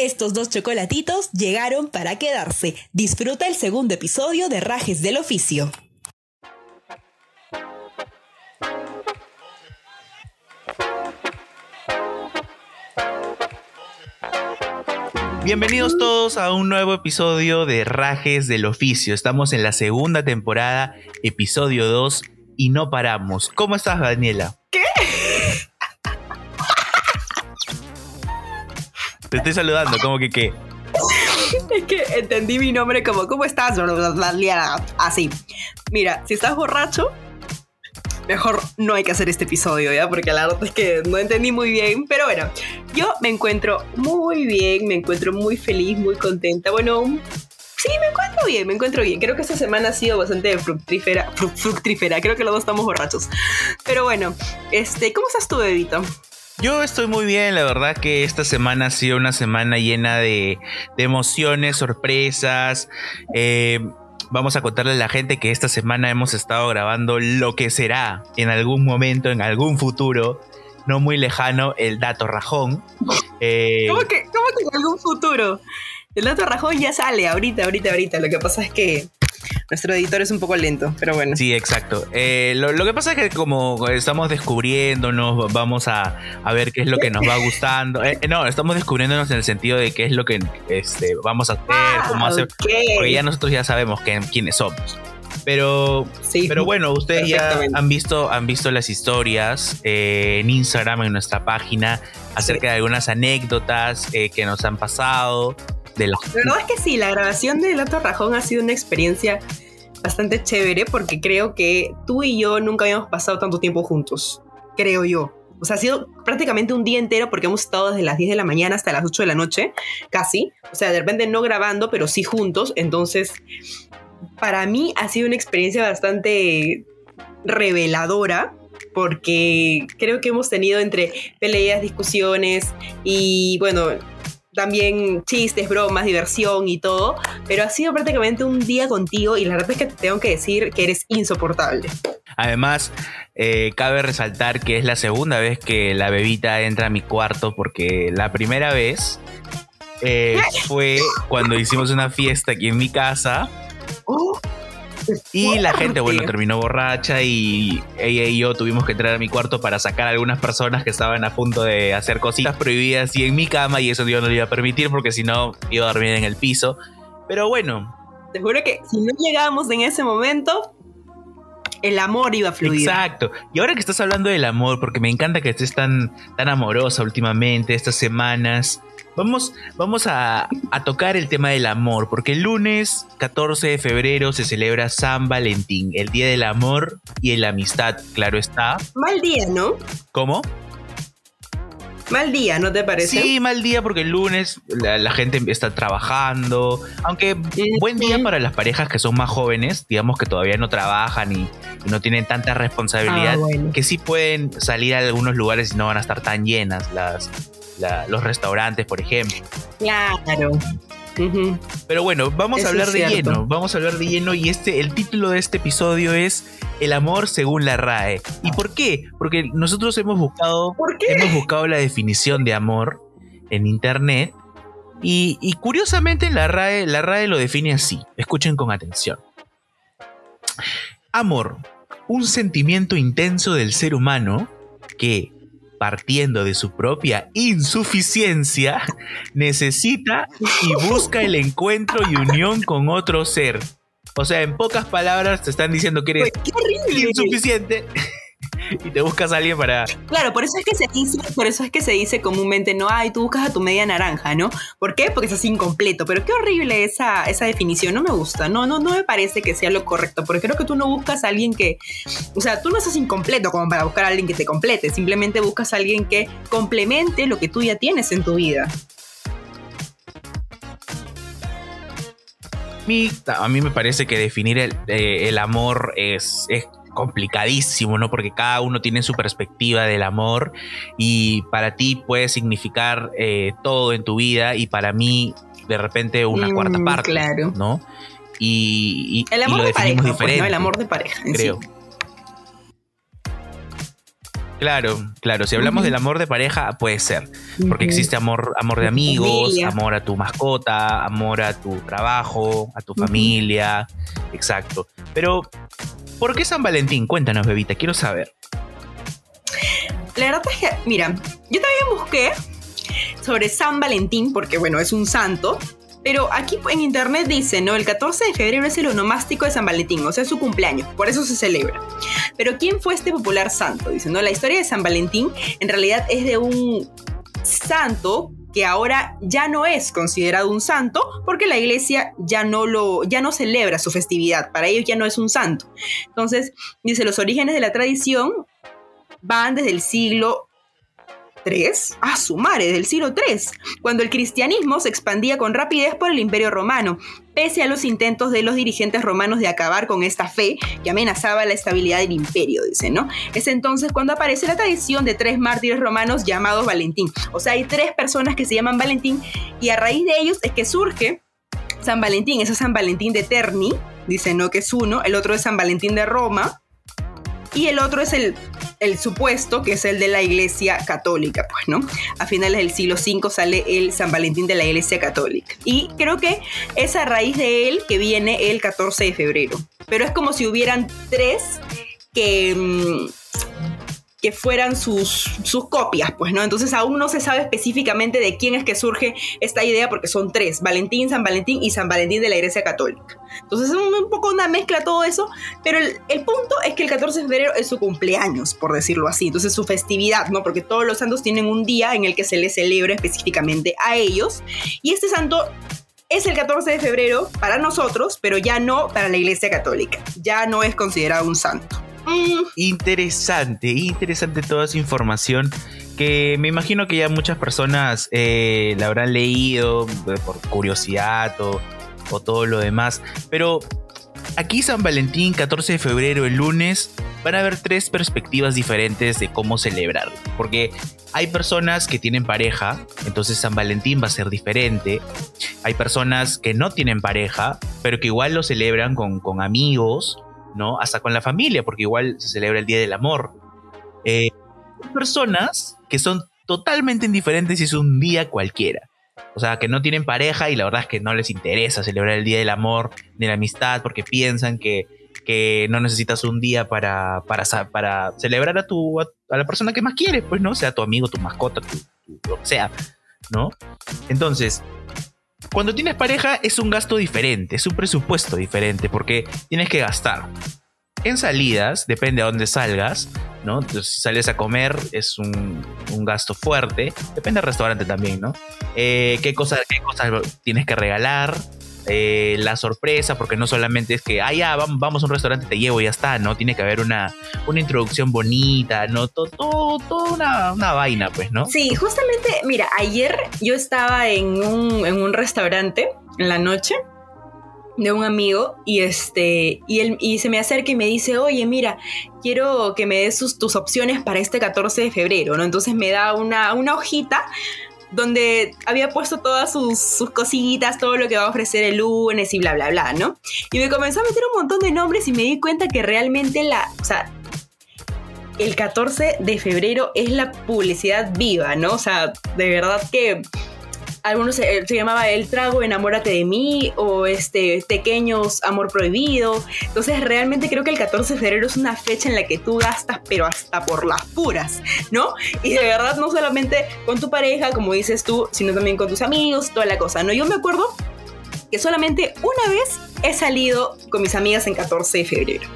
Estos dos chocolatitos llegaron para quedarse. Disfruta el segundo episodio de Rajes del Oficio. Bienvenidos todos a un nuevo episodio de Rajes del Oficio. Estamos en la segunda temporada, episodio 2, y no paramos. ¿Cómo estás, Daniela? Te estoy saludando, ¿cómo que qué? Es que entendí mi nombre como, ¿cómo estás? Así. Mira, si estás borracho, mejor no hay que hacer este episodio, ¿ya? Porque la verdad es que no entendí muy bien. Pero bueno, yo me encuentro muy bien, me encuentro muy feliz, muy contenta. Bueno, sí, me encuentro bien, me encuentro bien. Creo que esta semana ha sido bastante fructífera. fructífera, creo que los dos estamos borrachos. Pero bueno, este, ¿cómo estás tú, bebito? Yo estoy muy bien, la verdad que esta semana ha sido una semana llena de, emociones, sorpresas. Eh, vamos a contarle a la gente que esta semana hemos estado grabando lo que será en algún momento, en algún futuro, no muy lejano, el dato rajón. Eh, ¿Cómo, que, ¿Cómo que en algún futuro? El dato rajón ya sale ahorita, ahorita, ahorita. Lo que pasa es que nuestro editor es un poco lento, pero bueno. Sí, exacto. Eh, lo, que pasa es que como estamos descubriéndonos, vamos a, ver qué es lo que nos va gustando. Eh, no, estamos descubriéndonos en el sentido de qué es lo que este, vamos a hacer, cómo ah, hacer. Porque ya nosotros ya sabemos quiénes somos. Pero, sí, pero bueno, ustedes ya han visto, han visto las historias eh, en Instagram, en nuestra página, acerca de algunas anécdotas que nos han pasado. La verdad es que sí, la grabación de Lato Rajón ha sido una experiencia bastante chévere porque creo que tú y yo nunca habíamos pasado tanto tiempo juntos, creo yo. O sea, ha sido prácticamente un día entero porque hemos estado desde las 10 de la mañana hasta las 8 de la noche, casi. O sea, de repente no grabando, pero sí juntos. Entonces, para mí ha sido una experiencia bastante reveladora porque creo que hemos tenido entre peleas, discusiones y bueno, también chistes, bromas, diversión y todo, pero ha sido prácticamente un día contigo y la verdad es que te tengo que decir que eres insoportable. Además, eh, cabe resaltar que es la segunda vez que la bebita entra a mi cuarto porque la primera vez eh, fue cuando hicimos una fiesta aquí en mi casa. Oh. Y la gente, bueno, terminó borracha y ella y yo tuvimos que entrar a mi cuarto para sacar a algunas personas que estaban a punto de hacer cositas prohibidas y en mi cama y eso yo no lo iba a permitir porque si no iba a dormir en el piso. Pero bueno. Te juro que si no llegábamos en ese momento, el amor iba a fluir. Exacto. Y ahora que estás hablando del amor, porque me encanta que estés tan, tan amorosa últimamente, estas semanas, Vamos, vamos a, tocar el tema del amor, porque el lunes 14 de febrero se celebra San Valentín, el Día del Amor y la Amistad, claro está. Mal día, ¿no? ¿Cómo? Mal día, ¿no te parece? Sí, mal día porque el lunes la, gente está trabajando. Aunque buen día para las parejas que son más jóvenes, digamos que todavía no trabajan y, no tienen tanta responsabilidad, ah, que sí pueden salir a algunos lugares y no van a estar tan llenas las, los restaurantes, por ejemplo. Claro. Pero bueno, vamos a hablar de lleno, vamos a hablar de lleno y este, el título de este episodio es El amor según la RAE. ¿Y por qué? Porque nosotros hemos buscado, hemos buscado la definición de amor en internet y, y, curiosamente en la RAE, la RAE lo define así. Escuchen con atención. Amor, un sentimiento intenso del ser humano que partiendo de su propia insuficiencia, necesita y busca el encuentro y unión con otro ser. O sea, en pocas palabras te están diciendo que eres insuficiente y te buscas a alguien para. Claro, por eso es que se dice, por eso es que se dice comúnmente, no, ay, tú buscas a tu media naranja, ¿no? ¿Por qué? Porque es así incompleto. Pero qué horrible esa, esa definición, no me gusta, no, no, no me parece que sea lo correcto, porque creo que tú no buscas a alguien que, o sea, tú no estás incompleto como para buscar a alguien que te complete, simplemente buscas a alguien que complemente lo que tú ya tienes en tu vida. A mí me parece que definir el, eh, el amor es, es complicadísimo, ¿no? Porque cada uno tiene su perspectiva del amor y para ti puede significar eh, todo en tu vida y para mí de repente una cuarta mm, parte, claro. ¿no? Y, el amor de pareja, pues, el amor de pareja, creo. Claro, claro. Si hablamos del amor de pareja, puede ser. Porque existe amor, amor de amigos, amor a tu mascota, amor a tu trabajo, a tu familia. Exacto. Pero, ¿por qué San Valentín? Cuéntanos, bebita, quiero saber. La verdad es que, mira, yo también busqué sobre San Valentín, porque bueno, es un santo, pero aquí en internet dice, ¿no? El 14 de febrero es el onomástico de San Valentín, o sea, su cumpleaños, por eso se celebra. Pero ¿quién fue este popular santo? Dice, ¿no? La historia de San Valentín en realidad es de un santo que ahora ya no es considerado un santo porque la iglesia ya no lo ya no celebra su festividad, para ellos ya no es un santo. Entonces, dice, los orígenes de la tradición van desde el siglo Ah, su madre, del siglo III, cuando el cristianismo se expandía con rapidez por el imperio romano, pese a los intentos de los dirigentes romanos de acabar con esta fe que amenazaba la estabilidad del imperio, dice, ¿no? Es entonces cuando aparece la tradición de tres mártires romanos llamados Valentín. O sea, hay tres personas que se llaman Valentín y a raíz de ellos es que surge San Valentín, ese es San Valentín de Terni, dice, ¿no? Que es uno, el otro es San Valentín de Roma y el otro es el el supuesto, que es el de la Iglesia Católica, pues, ¿no? A finales del siglo V sale el San Valentín de la Iglesia Católica. Y creo que es a raíz de él que viene el 14 de febrero. Pero es como si hubieran tres que... Mm, que fueran sus, sus copias, pues, ¿no? Entonces aún no se sabe específicamente de quién es que surge esta idea, porque son tres, Valentín, San Valentín y San Valentín de la Iglesia Católica. Entonces es un, poco una mezcla todo eso, pero el, el, punto es que el 14 de febrero es su cumpleaños, por decirlo así, entonces su festividad, ¿no? Porque todos los santos tienen un día en el que se les celebra específicamente a ellos, y este santo es el 14 de febrero para nosotros, pero ya no para la Iglesia Católica, ya no es considerado un santo. Interesante, interesante toda esa información que me imagino que ya muchas personas eh, la habrán leído eh, por curiosidad o, todo lo demás. Pero aquí San Valentín, 14 de febrero, el lunes, van a haber tres perspectivas diferentes de cómo celebrar. Porque hay personas que tienen pareja, entonces San Valentín va a ser diferente. Hay personas que no tienen pareja, pero que igual lo celebran con, con amigos ¿no? Hasta con la familia, porque igual se celebra el Día del Amor. Eh, personas que son totalmente indiferentes y es un día cualquiera. O sea, que no tienen pareja y la verdad es que no les interesa celebrar el Día del Amor ni la amistad porque piensan que, que no necesitas un día para, para, para celebrar a, tu, a, la persona que más quieres, pues, ¿no? Sea tu amigo, tu mascota, tu, lo que sea, ¿no? Entonces, cuando tienes pareja es un gasto diferente, es un presupuesto diferente porque tienes que gastar. En salidas, depende a dónde salgas, ¿no? Entonces, si sales a comer es un, gasto fuerte, depende del restaurante también, ¿no? Eh, ¿qué, cosas, ¿Qué cosas tienes que regalar? Eh, la sorpresa, porque no solamente es que, ah, vamos, a un restaurante, te llevo ya está, ¿no? Tiene que haber una, una introducción bonita, ¿no? Todo, todo, una, una, vaina, pues, ¿no? Sí, justamente, mira, ayer yo estaba en un, en un restaurante en la noche de un amigo y este y él y se me acerca y me dice oye mira quiero que me des tus opciones para este 14 de febrero no entonces me da una, una hojita donde había puesto todas sus, cositas, todo lo que va a ofrecer el lunes y bla, bla, bla, ¿no? Y me comenzó a meter un montón de nombres y me di cuenta que realmente la, o sea, el 14 de febrero es la publicidad viva, ¿no? O sea, de verdad que algunos se, llamaba El trago, enamórate de mí, o este, Pequeños, amor prohibido. Entonces, realmente creo que el 14 de febrero es una fecha en la que tú gastas, pero hasta por las puras, ¿no? Y de verdad, no solamente con tu pareja, como dices tú, sino también con tus amigos, toda la cosa, ¿no? Yo me acuerdo que solamente una vez he salido con mis amigas en 14 de febrero.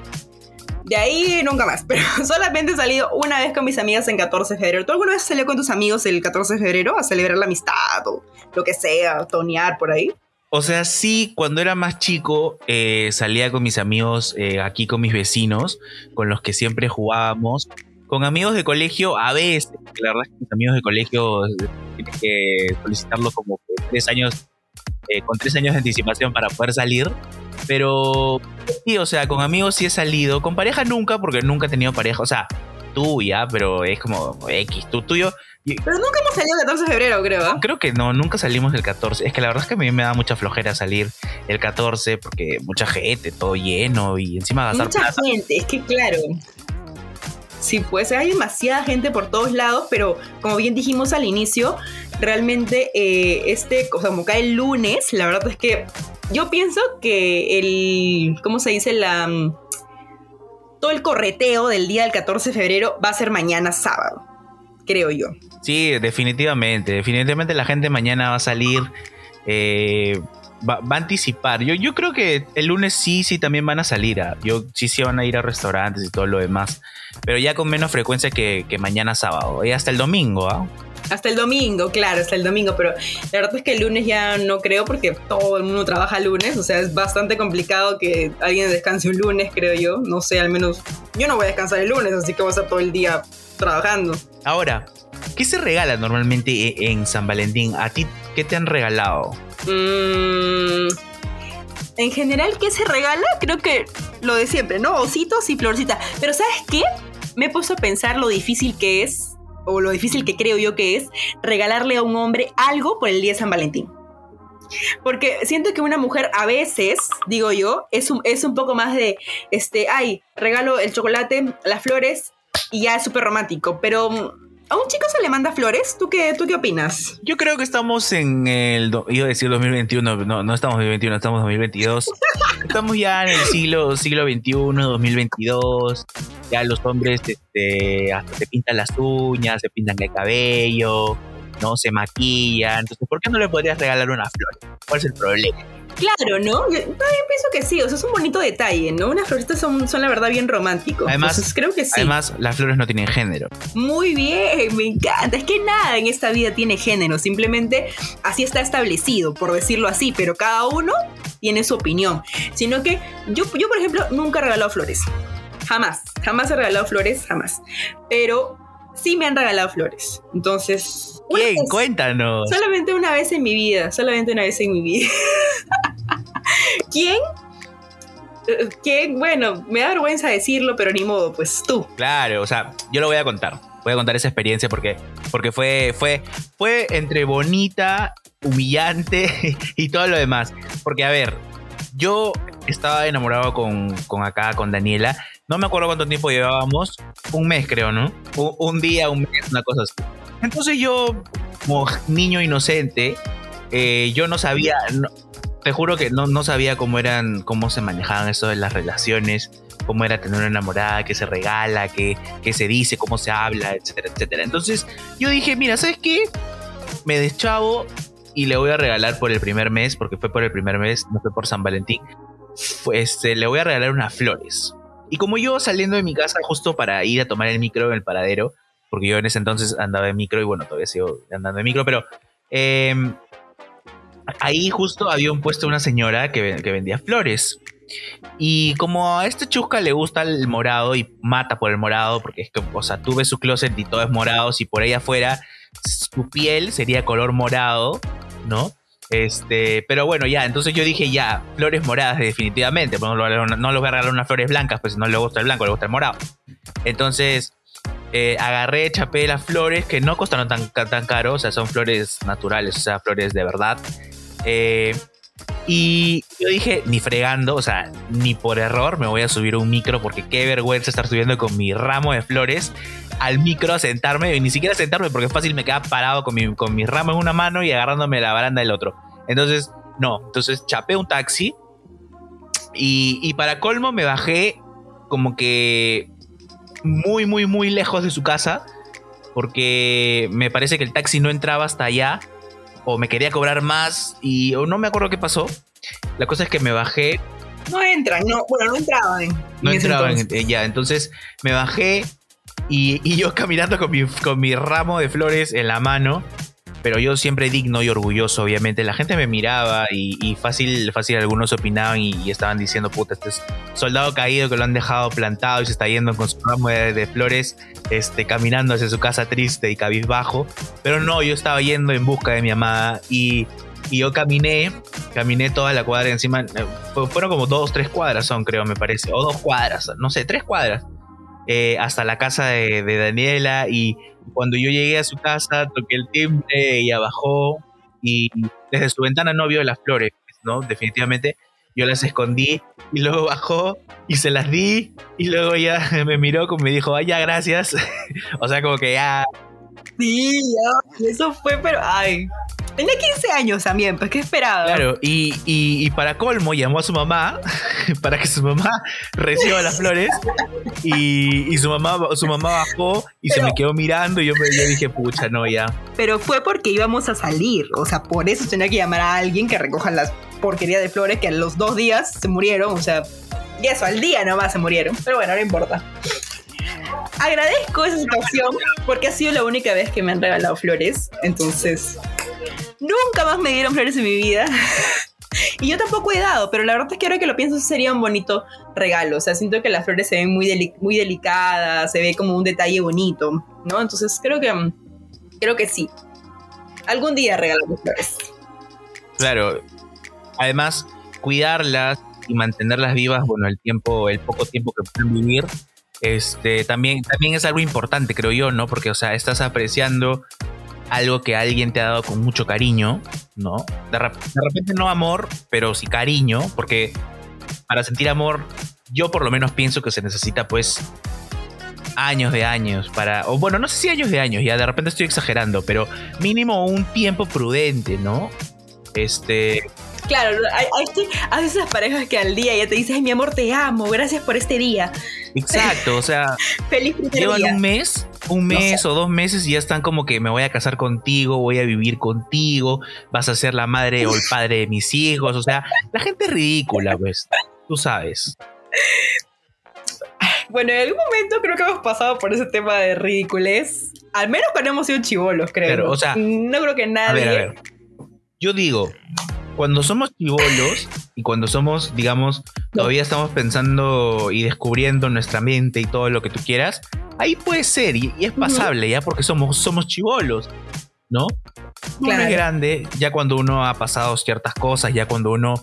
De ahí nunca más, pero solamente he salido una vez con mis amigas en 14 de febrero. ¿Tú alguna vez salió con tus amigos el 14 de febrero a celebrar la amistad o lo que sea, tonear por ahí? O sea, sí, cuando era más chico eh, salía con mis amigos eh, aquí con mis vecinos, con los que siempre jugábamos. Con amigos de colegio, a veces, la verdad es que mis amigos de colegio eh, tienes que solicitarlo como tres años, con tres años de anticipación para poder salir. Pero sí, o sea, con amigos sí he salido. Con pareja nunca, porque nunca he tenido pareja. O sea, tuya, pero es como X, tú tuyo. Pero nunca hemos salido el 14 de febrero, creo. ¿eh? Creo que no, nunca salimos el 14. Es que la verdad es que a mí me da mucha flojera salir el 14 porque mucha gente, todo lleno y encima gastar Mucha gente, es que claro. Sí, pues hay demasiada gente por todos lados, pero como bien dijimos al inicio, realmente eh, este, o sea, como cae el lunes, la verdad es que yo pienso que el, ¿cómo se dice? La, mm, todo el correteo del día del 14 de febrero va a ser mañana sábado, creo yo. Sí, definitivamente, definitivamente la gente mañana va a salir. Eh, va, a anticipar. Yo, yo creo que el lunes sí, sí también van a salir. A, yo sí, sí van a ir a restaurantes y todo lo demás. Pero ya con menos frecuencia que, mañana sábado. Y hasta el domingo, ¿ah? Hasta el domingo, claro, hasta el domingo, pero la verdad es que el lunes ya no creo porque todo el mundo trabaja lunes, o sea, es bastante complicado que alguien descanse un lunes, creo yo. No sé, al menos yo no voy a descansar el lunes, así que voy a estar todo el día trabajando. Ahora, ¿qué se regala normalmente e-, en San Valentín? ¿A ti qué te han regalado? Mm, en general, ¿qué se regala? Creo que lo de siempre, ¿no? Ositos y florcitas. Pero ¿sabes qué? Me he puesto a pensar lo difícil que es, o lo difícil que creo yo que es, regalarle a un hombre algo por el día de San Valentín. Porque siento que una mujer a veces, digo yo, es un, es un poco más de, este, ay, regalo el chocolate, las flores y ya es súper romántico. Pero ¿A un chico se le manda flores? ¿Tú qué, ¿Tú qué opinas? Yo creo que estamos en el. Iba a decir 2021, no, no estamos en 2021, estamos en 2022. estamos ya en el siglo, siglo XXI, 2022. Ya los hombres este, hasta se pintan las uñas, se pintan el cabello, no se maquillan. Entonces, ¿por qué no le podrías regalar una flor? ¿Cuál es el problema? Claro, ¿no? Yo también pienso que sí, o sea, es un bonito detalle, ¿no? Unas florecitas son, son la verdad bien románticos. Además, creo que sí. Además, las flores no tienen género. Muy bien, me encanta. Es que nada en esta vida tiene género, simplemente así está establecido, por decirlo así, pero cada uno tiene su opinión. Sino que yo, yo por ejemplo, nunca he regalado flores. Jamás, jamás he regalado flores, jamás. Pero sí me han regalado flores. Entonces. ¿Quién? Cuéntanos. Solamente una vez en mi vida. Solamente una vez en mi vida. ¿Quién? Eh, ¿Quién? Bueno, me da vergüenza decirlo, pero ni modo, pues tú. Claro, o sea, yo lo voy a contar. Voy a contar esa experiencia porque, porque fue, fue, fue entre bonita, humillante y todo lo demás. Porque, a ver, yo estaba enamorado con, con acá, con Daniela, no me acuerdo cuánto tiempo llevábamos. Un mes, creo, ¿no? Un, día, un mes, una cosa así. Entonces yo, como niño inocente, eh, yo no sabía, te juro que no, no sabía cómo eran, cómo se manejaban eso de las relaciones, cómo era tener una enamorada, qué se regala, qué, qué se dice, cómo se habla, etcétera, etcétera. Entonces yo dije, mira, ¿sabes qué? Me deschavo y le voy a regalar por el primer mes, porque fue por el primer mes, no fue por San Valentín. Pues le voy a regalar unas flores. Y como yo saliendo de mi casa justo para ir a tomar el micro en el paradero, porque yo en ese entonces andaba en micro y bueno, todavía sigo andando en micro, pero em, ahí justo había un puesto una señora que, vendía flores. Y como a este chusca le gusta el morado y mata por el morado, porque es que, o sea, tú ves su closet y todo es morado, si por ahí afuera su piel sería color morado, ¿no? Este, pero bueno, ya, entonces yo dije ya, flores moradas definitivamente, pues no, no, voy a regalar unas flores blancas, pues no le gusta el blanco, le gusta el morado. Entonces, eh, agarré, chapé las flores que no costaron tan, tan caro, o sea, son flores naturales, o sea, flores de verdad. Eh, y yo dije, ni fregando, o sea, ni por error me voy a subir un micro porque qué vergüenza estar subiendo con mi ramo de flores al micro a sentarme, y ni siquiera sentarme porque es fácil me quedaba parado con mi, con mi ramo en una mano y agarrándome la baranda del otro. Entonces, no, entonces chapé un taxi y, y para colmo me bajé como que muy, muy, muy lejos de su casa porque me parece que el taxi no entraba hasta allá o me quería cobrar más y o no me acuerdo qué pasó. La cosa es que me bajé. No entran, no, bueno, no entraban. No entraban, ya, entonces me bajé y, y, yo caminando con mi, con mi ramo de flores en la mano pero yo siempre digno y orgulloso, obviamente. La gente me miraba y, fácil, fácil algunos opinaban y, estaban diciendo, puta, este es soldado caído que lo han dejado plantado y se está yendo con su ramo de, flores, este, caminando hacia su casa triste y cabizbajo. Pero no, yo estaba yendo en busca de mi amada y, yo caminé, caminé toda la cuadra encima, eh, fueron como dos, tres cuadras son, creo, me parece, o dos cuadras, no sé, tres cuadras. Eh, hasta la casa de, Daniela y cuando yo llegué a su casa, toqué el timbre, ella bajó y desde su ventana no vio las flores, ¿no? Definitivamente. yo las escondí y luego bajó y se las di y luego ya me miró como me dijo, ay, ya, gracias. o sea, como que ya... Sí, eso fue, pero ay, Tenía 15 años también, pues, ¿qué esperaba? Claro, y, y, para colmo llamó a su mamá para que su mamá reciba las flores y, y su, mamá, su mamá bajó y se me quedó mirando y yo, me, yo dije, pucha, no, ya. Pero fue porque íbamos a salir, o sea, por eso tenía que llamar a alguien que recoja las porquerías de flores que a los dos días se murieron, o sea, y eso, al día nomás se murieron, pero bueno, no importa agradezco esa situación porque ha sido la única vez que me han regalado flores. Entonces, Nunca más me dieron flores en mi vida. y yo tampoco he dado, pero la verdad es que ahora que lo pienso sería un bonito regalo. O sea, siento que las flores se ven muy, muy delicadas, se ve como un detalle bonito, ¿no? Entonces creo que, creo que sí. Algún día regalamos flores. Claro. Además, cuidarlas y mantenerlas vivas, bueno, el tiempo, el poco tiempo que pueden vivir, este, también, también es algo importante, creo yo, ¿no? Porque, o sea, estás apreciando algo que alguien te ha dado con mucho cariño, ¿no? De, repente no amor, pero sí cariño, porque para sentir amor, yo por lo menos pienso que se necesita pues años de años para, o bueno, no sé si años de años, ya de repente estoy exagerando, pero mínimo un tiempo prudente, ¿no? Este... Claro, hay, hay, esas parejas que al día ya te dicen, mi amor, te amo, gracias por este día. Exacto, o sea, feliz llevan un mes, un mes o dos meses y ya están como que me voy a casar contigo, voy a vivir contigo, vas a ser la madre o el padre de mis hijos, o sea, la gente es ridícula, pues, tú sabes. Bueno, en algún momento creo que hemos pasado por ese tema de ridiculez. Al menos cuando hemos sido chivolos, creo. o sea, no creo que nadie. A ver, a ver. Yo digo, cuando somos chivolos y cuando somos, digamos, todavía estamos pensando y descubriendo nuestra mente y todo lo que tú quieras, ahí puede ser y, es pasable, ya porque somos, somos chivolos, ¿no? Claro. es grande, ya cuando uno ha pasado ciertas cosas, ya cuando uno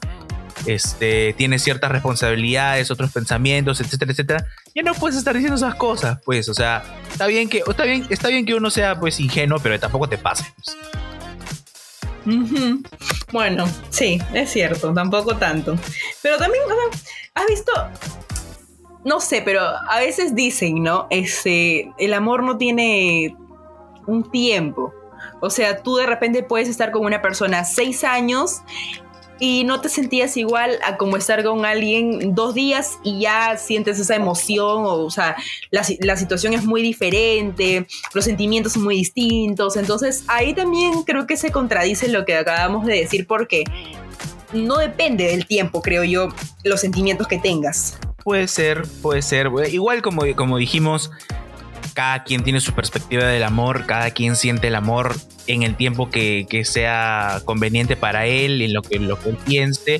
este, tiene ciertas responsabilidades, otros pensamientos, etcétera, etcétera, ya no puedes estar diciendo esas cosas, pues, o sea, está bien que, está bien, está bien que uno sea pues ingenuo, pero tampoco te pases. Pues. Bueno, sí, es cierto, tampoco tanto. Pero también, ¿has visto? No sé, pero a veces dicen, ¿no? Ese, el amor no tiene un tiempo. O sea, tú de repente puedes estar con una persona seis años y no te sentías igual a como estar con alguien dos días y ya sientes esa emoción, o, o sea, la, la, situación es muy diferente, los sentimientos son muy distintos, entonces ahí también creo que se contradice lo que acabamos de decir porque no depende del tiempo, creo yo, los sentimientos que tengas. Puede ser, puede ser, igual como, como dijimos, cada quien tiene su perspectiva del amor, cada quien siente el amor en el tiempo que, sea conveniente para él, en lo que, lo que él piense.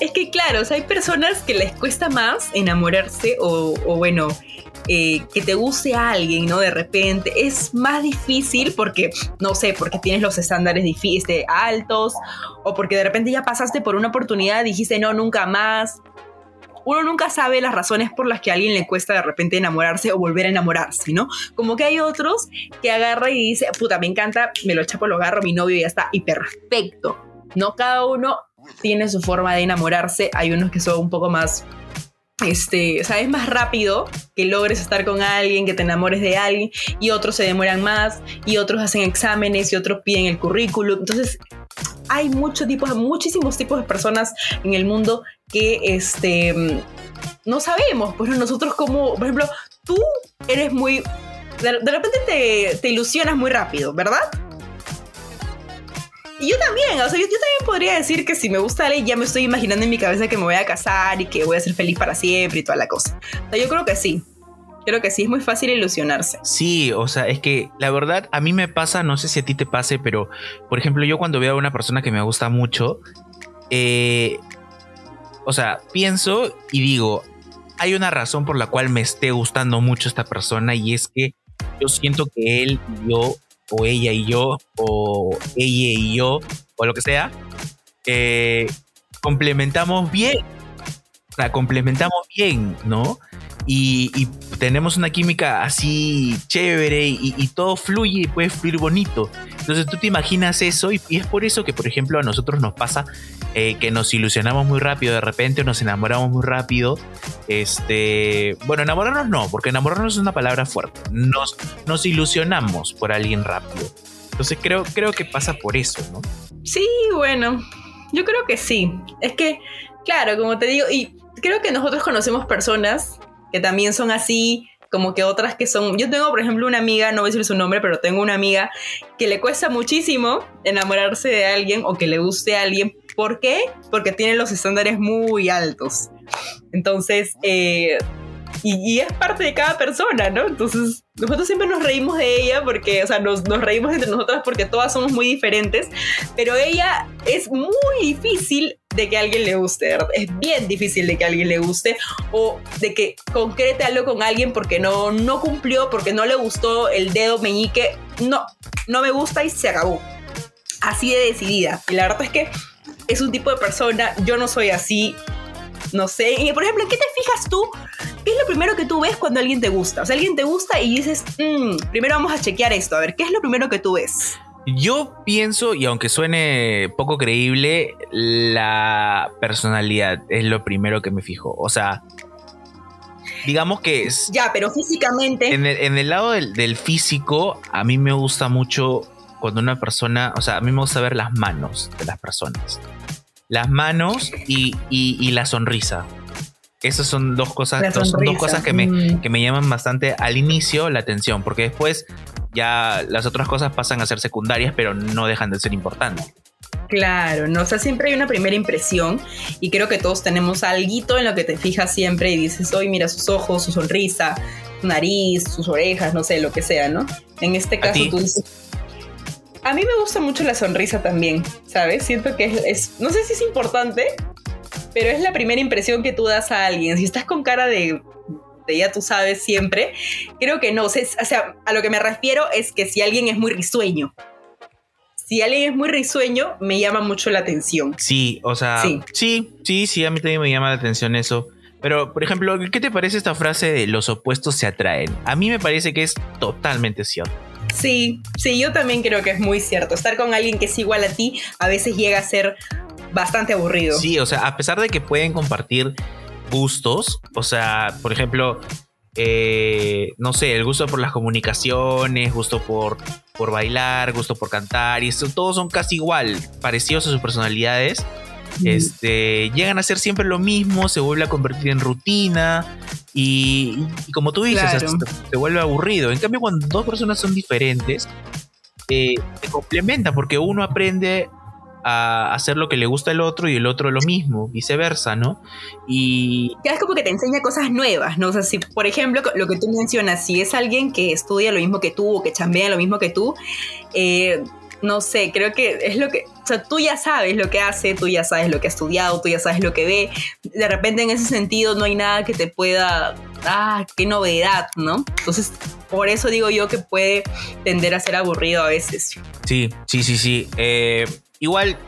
Es que claro, hay personas que les cuesta más enamorarse o, bueno, eh, que te guste alguien, ¿no? De repente es más difícil porque, no sé, porque tienes los estándares difíciles, altos o porque de repente ya pasaste por una oportunidad y dijiste no, nunca más uno nunca sabe las razones por las que a alguien le cuesta de repente enamorarse o volver a enamorarse, ¿no? Como que hay otros que agarra y dice, puta, me encanta, me lo echa por lo agarro, mi novio ya está, y perfecto, ¿no? Cada uno tiene su forma de enamorarse, hay unos que son un poco más este, o más rápido que logres estar con alguien, que te enamores de alguien, y otros se demoran más, y otros hacen exámenes, y otros piden el currículum. Entonces, hay muchos tipos, muchísimos tipos de personas en el mundo que este, no sabemos. Pues nosotros como, por ejemplo, tú eres muy... De, repente te, te, ilusionas muy rápido, ¿verdad? Y yo también, o sea, yo, también podría decir que si me gusta alguien ya me estoy imaginando en mi cabeza que me voy a casar y que voy a ser feliz para siempre y toda la cosa. O sea, yo creo que sí. Creo que sí, es muy fácil ilusionarse. Sí, o sea, es que la verdad a mí me pasa, no sé si a ti te pase, pero por ejemplo yo cuando veo a una persona que me gusta mucho, eh, o sea, pienso y digo, hay una razón por la cual me esté gustando mucho esta persona y es que yo siento que él y yo, o ella y yo, o ella y yo, o lo que sea, eh, complementamos bien. O sea, complementamos bien, ¿no? y, tenemos una química así chévere y, todo fluye y puede fluir bonito. Entonces tú te imaginas eso y, es por eso que, por ejemplo, a nosotros nos pasa eh, que nos ilusionamos muy rápido de repente, nos enamoramos muy rápido. Este, bueno, enamorarnos no, porque enamorarnos es una palabra fuerte. Nos, nos ilusionamos por alguien rápido. Entonces creo, creo que pasa por eso, ¿no? Sí, bueno, yo creo que sí. Es que, claro, como te digo, y creo que nosotros conocemos personas que también son así, como que otras que son... Yo tengo, por ejemplo, una amiga, no voy a decir su nombre, pero tengo una amiga que le cuesta muchísimo enamorarse de alguien o que le guste a alguien. ¿Por qué? Porque tiene los estándares muy altos. Entonces, eh, y, es parte de cada persona, ¿no? Entonces, nosotros siempre nos reímos de ella porque, o sea, nos, nos, reímos entre nosotras porque todas somos muy diferentes, pero ella es muy difícil de que alguien le guste, Es bien difícil de que alguien le guste o de que concrete algo con alguien porque no, no cumplió, porque no le gustó el dedo meñique. No, no me gusta y se acabó. Así de decidida. Y la verdad es que es un tipo de persona, yo no soy así, no sé. Y por ejemplo, ¿en qué te fijas tú? ¿Qué es lo primero que tú ves cuando alguien te gusta? O sea, alguien te gusta y dices, mm, primero vamos a chequear esto. A ver, ¿qué es lo primero que tú ves? Yo pienso, y aunque suene poco creíble, la personalidad es lo primero que me fijo. O sea, digamos que es... Ya, pero físicamente... En el, lado del, del, físico, a mí me gusta mucho cuando una persona, o sea, a mí me gusta ver las manos de las personas las manos y, la sonrisa. Esas son dos cosas, dos, cosas que me, mm. que me llaman bastante al inicio la atención, porque después ya las otras cosas pasan a ser secundarias, pero no dejan de ser importantes. Claro, no, o sea, siempre hay una primera impresión y creo que todos tenemos algo en lo que te fijas siempre y dices, hoy mira sus ojos, su sonrisa, su nariz, sus orejas, no sé, lo que sea, ¿no? En este caso tú dices, a mí me gusta mucho la sonrisa también, ¿sabes? Siento que es, no sé si es importante, pero es la primera impresión que tú das a alguien. Si estás con cara de, de ya tú sabes siempre, creo que no. O sea, a lo que me refiero es que si alguien es muy risueño, si alguien es muy risueño, me llama mucho la atención. Sí, o sea, sí, sí, sí, sí a mí también me llama la atención eso. Pero, por ejemplo, ¿qué te parece esta frase de los opuestos se atraen? A mí me parece que es totalmente cierto. Sí, sí, yo también creo que es muy cierto. Estar con alguien que es igual a ti a veces llega a ser bastante aburrido. Sí, o sea, a pesar de que pueden compartir gustos, o sea, por ejemplo, eh, no sé, el gusto por las comunicaciones, gusto por, por bailar, gusto por cantar, y esto, todos son casi igual, parecidos a sus personalidades. Este, llegan a ser siempre lo mismo, se vuelve a convertir en rutina y, como tú dices, se, vuelve aburrido. En cambio, cuando dos personas son diferentes, eh, se complementa porque uno aprende a hacer lo que le gusta al otro y el otro lo mismo, viceversa, ¿no? Y... es como que te enseña cosas nuevas, ¿no? O sea, si, por ejemplo, lo que tú mencionas, si es alguien que estudia lo mismo que tú o que chambea lo mismo que tú, eh, no sé, creo que es lo que, o sea, tú ya sabes lo que hace, tú ya sabes lo que ha estudiado, tú ya sabes lo que ve. De repente en ese sentido no hay nada que te pueda, ah, qué novedad, ¿no? Entonces, por eso digo yo que puede tender a ser aburrido a veces. Sí, sí, sí, sí. Eh, igual,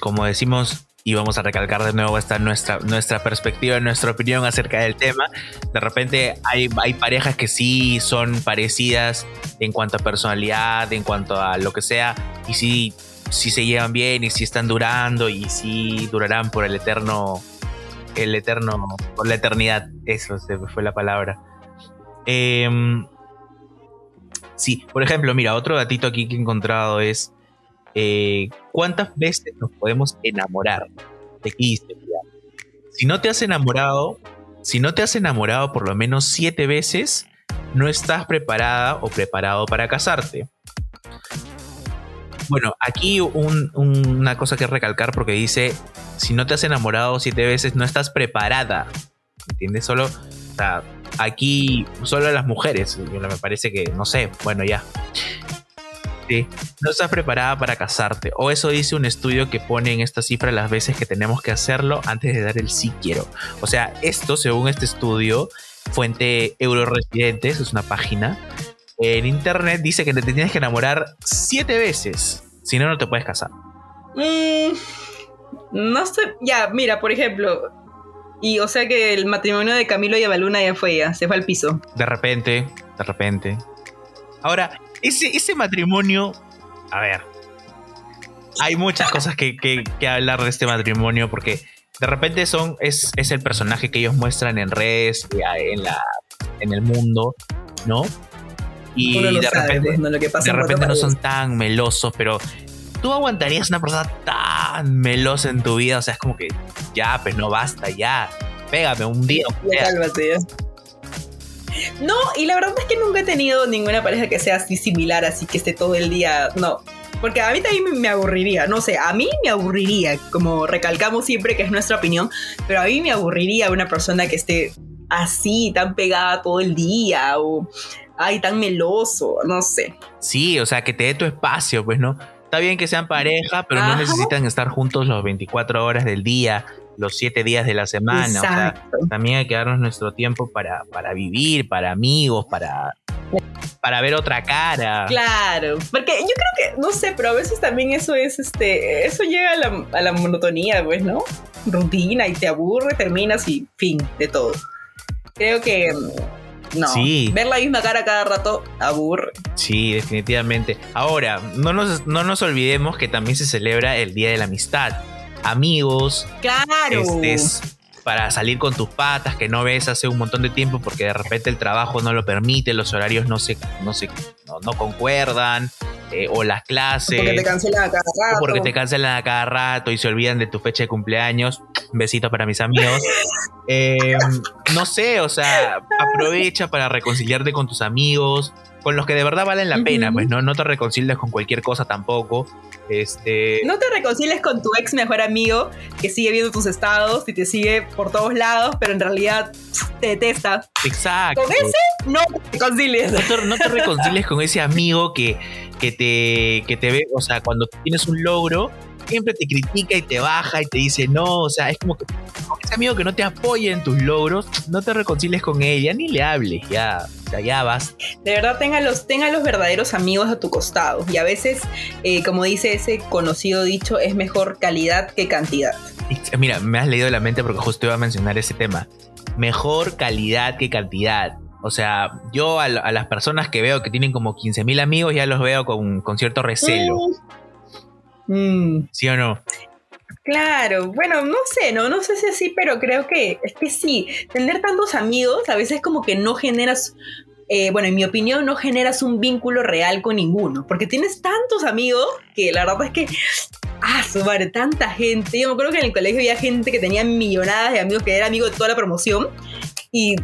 como decimos, y vamos a recalcar de nuevo esta nuestra, nuestra perspectiva, nuestra opinión acerca del tema. De repente hay, hay parejas que sí son parecidas en cuanto a personalidad, en cuanto a lo que sea, y sí, sí se llevan bien y sí están durando y sí durarán por el eterno, el eterno, por la eternidad. Eso fue la palabra. Em, sí, por ejemplo, mira, otro gatito aquí que he encontrado es eh, ¿cuántas veces nos podemos enamorar? De Si no te has enamorado, si no te has enamorado por lo menos siete veces, no estás preparada o preparado para casarte. Bueno, aquí una cosa que recalcar porque dice, si no te has enamorado siete veces, no estás preparada. ¿Entiendes? Solo, o sea, aquí solo las mujeres, me parece que, no sé, bueno, ya no estás preparada para casarte. O eso dice un estudio que pone en esta cifra las veces que tenemos que hacerlo antes de dar el sí quiero. O sea, esto, según este estudio, fuente Euroresidentes, es una página, en internet dice que te tienes que enamorar siete veces. Si no, no te puedes casar. Mm, no sé. Ya, mira, por ejemplo, Y o sea que el matrimonio de Camilo y Avaluna ya fue ya, se fue al piso. De repente, de repente. Ahora, ese, ese matrimonio, a ver, hay muchas cosas que, que, hablar de este matrimonio porque de repente son, es, es, el personaje que ellos muestran en redes, en, la, en el mundo, ¿no? Y de repente, pues, ¿no? Lo que pasa de repente no son tan melosos, pero tú aguantarías una persona tan melosa en tu vida, o sea, es como que ya, pues no basta, ya, pégame un día. No, y la verdad es que nunca he tenido ninguna pareja que sea así similar, así que esté todo el día, no. Porque a mí también me aburriría, no sé, a mí me aburriría, como recalcamos siempre que es nuestra opinión, pero a mí me aburriría una persona que esté así, tan pegada todo el día, o ay, tan meloso, no sé. Sí, o sea, que te dé tu espacio, pues, ¿no? Está bien que sean pareja, pero no necesitan estar juntos los 24 horas del día, los 7 días de la semana. O sea, también hay que darnos nuestro tiempo para, para vivir, para amigos, para, para ver otra cara. Claro, porque yo creo que, no sé, pero a veces también eso es, este, eso llega a la, a la monotonía, pues, ¿no? Rutina y te aburre, terminas y fin de todo. Creo que no. Ver la misma cara cada rato aburre. Sí, definitivamente. Ahora, no nos, no nos olvidemos que también se celebra el Día de la Amistad. Amigos. Claro. Este, para salir con tus patas que no ves hace un montón de tiempo porque de repente el trabajo no lo permite, los horarios no se, no se no, concuerdan, eh, o las clases. Porque te cancelan a cada rato. Porque te cancelan a cada rato y se olvidan de tu fecha de cumpleaños. Besitos para mis amigos. Em, no sé, o sea, aprovecha para reconciliarte con tus amigos, con los que de verdad valen la pena, pues no, no te reconcilies con cualquier cosa tampoco. Este... No te reconcilies con tu ex mejor amigo que sigue viendo tus estados y te sigue por todos lados, pero en realidad te detesta. Exacto. Con ese no te reconcilies. No te, reconcilies con ese amigo que, que, te, que te ve, o sea, cuando tienes un logro, siempre te critica y te baja y te dice no, o sea, es como que ese amigo que no te apoya en tus logros, no te reconcilies con ella ni le hables, ya, o sea, ya vas. De verdad, tenga los, tenga los verdaderos amigos a tu costado y a veces, eh, como dice ese conocido dicho, es mejor calidad que cantidad. Mira, me has leído la mente porque justo iba a mencionar ese tema. Mejor calidad que cantidad. O sea, yo a, las personas que veo que tienen como 15.000 amigos ya los veo con, con cierto recelo. Mm. Mm. ¿Sí o no? Claro, bueno, no sé, no, no sé si así, pero creo que es que sí, tener tantos amigos a veces como que no generas, eh, bueno, en mi opinión, no generas un vínculo real con ninguno, porque tienes tantos amigos que la verdad es que, ah, su madre, tanta gente. Yo me acuerdo que en el colegio había gente que tenía millonadas de amigos, que era amigo de toda la promoción, y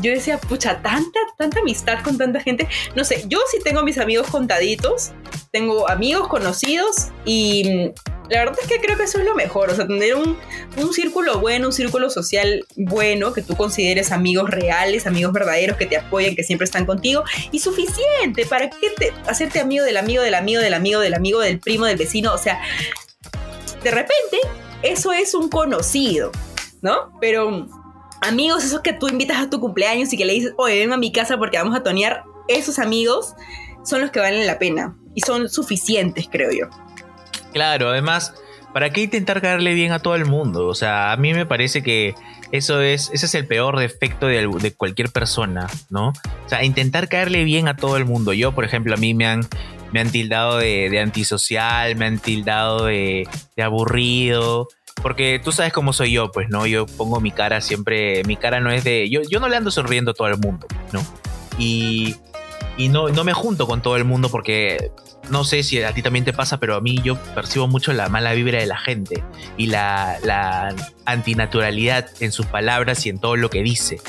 yo decía, pucha, tanta, tanta amistad con tanta gente. No sé, yo sí tengo mis amigos contaditos, tengo amigos conocidos y la verdad es que creo que eso es lo mejor, o sea, tener un, un, círculo bueno, un círculo social bueno, que tú consideres amigos reales, amigos verdaderos que te apoyen, que siempre están contigo, y suficiente, ¿para qué te, hacerte amigo del amigo del amigo del amigo del amigo del primo del vecino? O sea, de repente, eso es un conocido, ¿no? Pero amigos, esos que tú invitas a tu cumpleaños y que le dices, oye, ven a mi casa porque vamos a tonear, esos amigos son los que valen la pena y son suficientes, creo yo. Claro, además, ¿para qué intentar caerle bien a todo el mundo? O sea, a mí me parece que eso es, ese es el peor defecto de, cualquier persona, ¿no? O sea, intentar caerle bien a todo el mundo. Yo, por ejemplo, a mí me han, me han tildado de, antisocial, me han tildado de aburrido, porque tú sabes cómo soy yo, pues, ¿no? Yo pongo mi cara siempre, mi cara no es de, yo, yo no le ando sonriendo a todo el mundo, ¿no? Y, y no, no me junto con todo el mundo porque no sé si a ti también te pasa, pero a mí yo percibo mucho la mala vibra de la gente y la, la antinaturalidad en sus palabras y en todo lo que dice,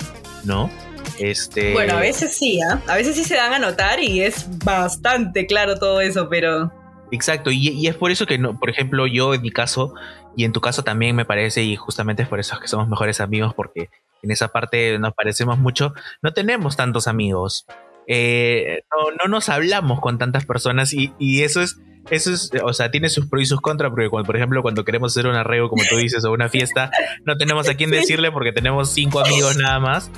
¿no? Este... Bueno, a veces sí, ¿eh? a veces sí se dan a notar y es bastante claro todo eso, pero... Exacto, y, y, es por eso que, no, por ejemplo, yo en mi caso, y en tu caso también me parece, y justamente es por eso que somos mejores amigos, porque en esa parte nos parecemos mucho, no tenemos tantos amigos. Eh, no, nos hablamos con tantas personas y, eso es, eso es, o sea, tiene sus pros y sus contras, porque por ejemplo, cuando queremos hacer un arreo, como tú dices, o una fiesta, no tenemos a quién decirle porque tenemos cinco amigos nada más.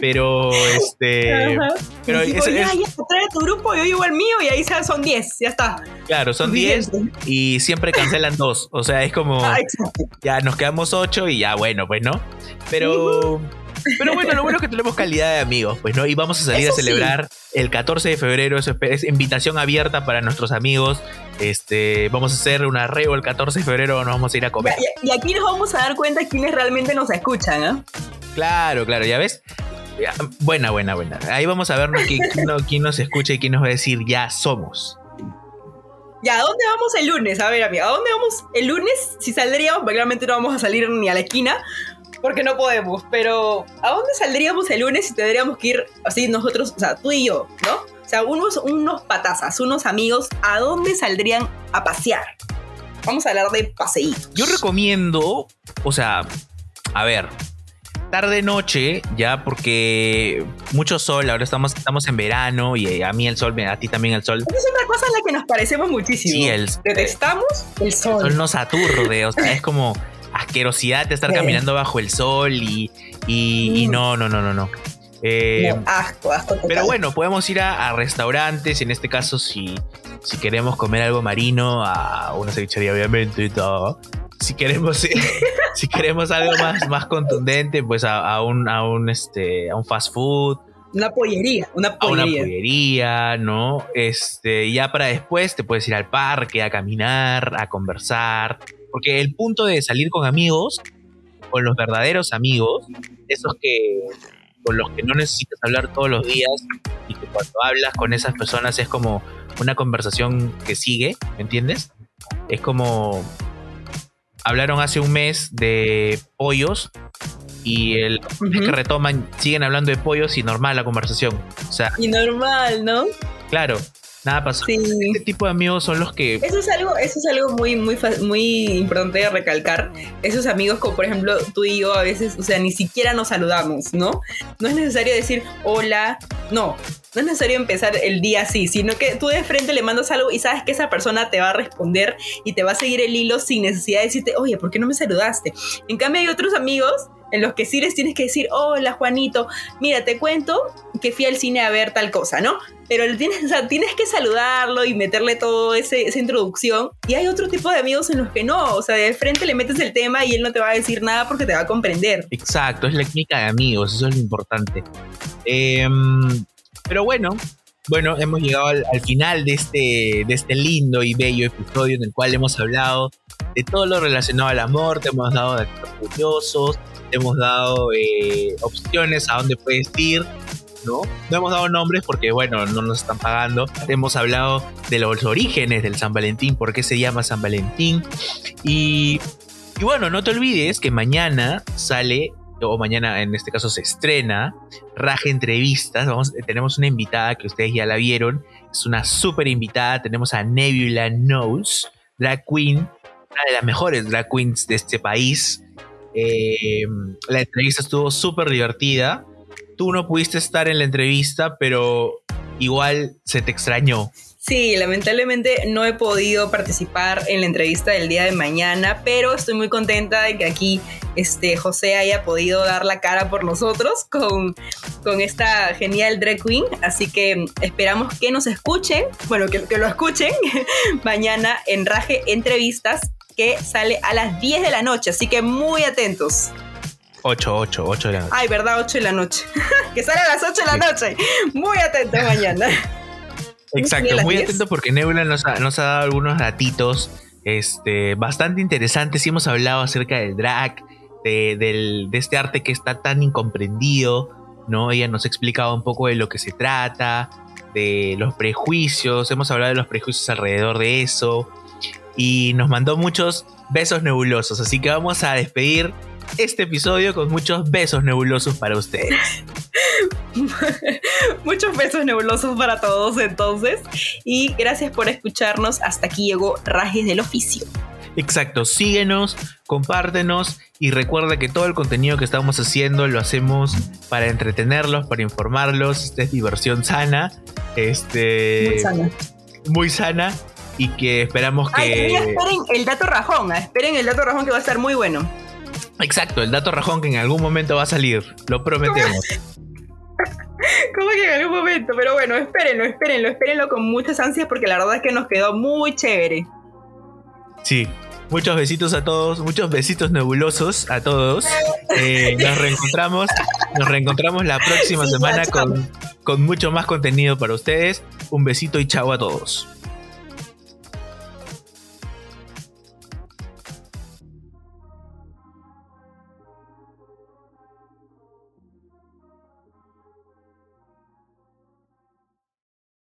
Pero este. Pero Digo, es- ya, ya, trae a tu grupo, yo llevo el mío y ahí son 10, ya está. claro, son 10 Suficiente. y siempre cancelan dos. O sea, es como. Ah, ya nos quedamos ocho y ya bueno, pues no. Pero, pero bueno, lo bueno es que tenemos calidad de amigos, pues no. Y vamos a salir Eso a sí. celebrar el 14 de febrero. Eso es, es invitación abierta para nuestros amigos. Este, vamos a hacer un arreo el 14 de febrero. Nos vamos a ir a comer. Y, y aquí nos vamos a dar cuenta quiénes realmente nos escuchan, ¿ah? Claro, claro, ya ves. Ya, Buena, buena, buena. Ahí vamos a vernos quién, quién no- quién nos escucha y quién nos va a decir ya somos. Ya, ¿a dónde vamos el lunes? A ver, amiga, ¿a dónde vamos el lunes? Si saldríamos, porque realmente no vamos a salir ni a la esquina, porque no podemos, pero ¿a dónde saldríamos el lunes si tendríamos que ir así nosotros, o sea, tú y yo, ¿no? O sea, unos, unos patazas, unos amigos, ¿a dónde saldrían a pasear? Vamos a hablar de paseíto. Yo recomiendo, o sea, a ver, tarde noche, ya porque mucho sol, ahora estamos, estamos en verano y a mí el sol, a ti también el sol. Esa es una cosa en la que nos parecemos muchísimo. Sí, el, Detestamos el el sol. sol nos aturde, o sea, es como asquerosidad de estar Sí. caminando bajo el sol y, y, y Mm. no, no, no, no, no. Eh, No, asco, asco. Pero bueno, podemos ir a, a restaurantes, en este caso si, si queremos comer algo marino, a una cevichería obviamente y todo. Si queremos, si queremos algo más, más contundente, pues a, a un, a, un, este, a un fast food, Una pollería, una a una pollería. pollería, ¿no? Este, ya para después te puedes ir al parque, a caminar, a conversar. Porque el punto de salir con amigos, con los verdaderos amigos, esos que con los que no necesitas hablar todos los días y que cuando hablas con esas personas es como una conversación que sigue, ¿me entiendes? Es como hablaron hace un mes de pollos y el Ujú. es que retoman, siguen hablando de pollos y normal la conversación. O sea, Y normal, ¿no? claro, nada pasó. Sí. Este tipo de amigos son los que Eso es algo, eso es algo muy, muy, muy importante de recalcar. Esos amigos, como por ejemplo tú y yo, a veces, o sea, ni siquiera nos saludamos, ¿no? No es necesario decir hola, no. No es necesario empezar el día así, sino que tú de frente le mandas algo y sabes que esa persona te va a responder y te va a seguir el hilo sin necesidad de decirte, oye, ¿por qué no me saludaste? En cambio, hay otros amigos en los que sí les tienes que decir, hola Juanito, mira, te cuento que fui al cine a ver tal cosa, ¿no? Pero tienes, tienes que saludarlo y meterle ese, esa introducción. Y hay otro tipo de amigos en los que no, o sea, de frente le metes el tema y él no te va a decir nada porque te va a comprender. Exacto, es la química de amigos, eso es lo importante. Em, pero bueno, bueno, hemos llegado al, al final de este, de este lindo y bello episodio en el cual hemos hablado de todo lo relacionado al amor, te hemos dado datos curiosos, hemos dado eh, opciones a dónde puedes ir, ¿no? No hemos dado nombres porque, bueno, no nos están pagando. Hemos hablado de los orígenes del San Valentín, por qué se llama San Valentín. Y, bueno, no te olvides que mañana sale, o mañana en este caso se estrena, Raje Entrevistas. Vamos, tenemos una invitada que ustedes ya la vieron. Es una súper invitada. Tenemos a Nebula Knows, drag queen, una de las mejores drag queens de este país. Eh, la entrevista estuvo súper divertida. Tú no pudiste estar en la entrevista, pero igual se te extrañó. Sí, lamentablemente no he podido participar en la entrevista del día de mañana, pero estoy muy contenta de que aquí este, José haya podido dar la cara por nosotros con, con esta genial drag queen. Así que esperamos que nos escuchen, bueno, que, que lo escuchen mañana en Raje Entrevistas, que sale a las 10 de la noche. Así que muy atentos. 8, 8, 8 de la noche. Ay, ¿verdad? 8 de la noche. que sale a las 8 de la noche. Muy atentos mañana. Exacto, muy 10. atento porque Nebula nos ha, nos ha dado algunos datitos este, bastante interesantes y hemos hablado acerca del drag, de, del- de este arte que está tan incomprendido, ¿no? Ella nos ha explicado un poco de lo que se trata, de los prejuicios, hemos hablado de los prejuicios alrededor de eso y nos mandó muchos besos nebulosos, así que vamos a despedir este episodio con muchos besos nebulosos para ustedes. Muchos besos nebulosos para todos entonces. Y gracias por escucharnos. Hasta aquí llegó Rajes del Oficio. Exacto, síguenos, compártenos y recuerda que todo el contenido que estamos haciendo lo hacemos para entretenerlos, para informarlos, esta es diversión sana, este, Muy sano. muy sana y que esperamos Ay, que... y esperen el dato rajón. ah, Esperen el dato rajón que va a estar muy bueno. Exacto, el dato rajón que en algún momento va a salir, lo prometemos. Como que en algún momento, pero bueno, espérenlo, espérenlo, espérenlo con muchas ansias porque la verdad es que nos quedó muy chévere. Sí, muchos besitos a todos, muchos besitos nebulosos a todos. Eh, nos reencontramos, nos reencontramos la próxima semana con, con mucho más contenido para ustedes. Un besito y chao a todos.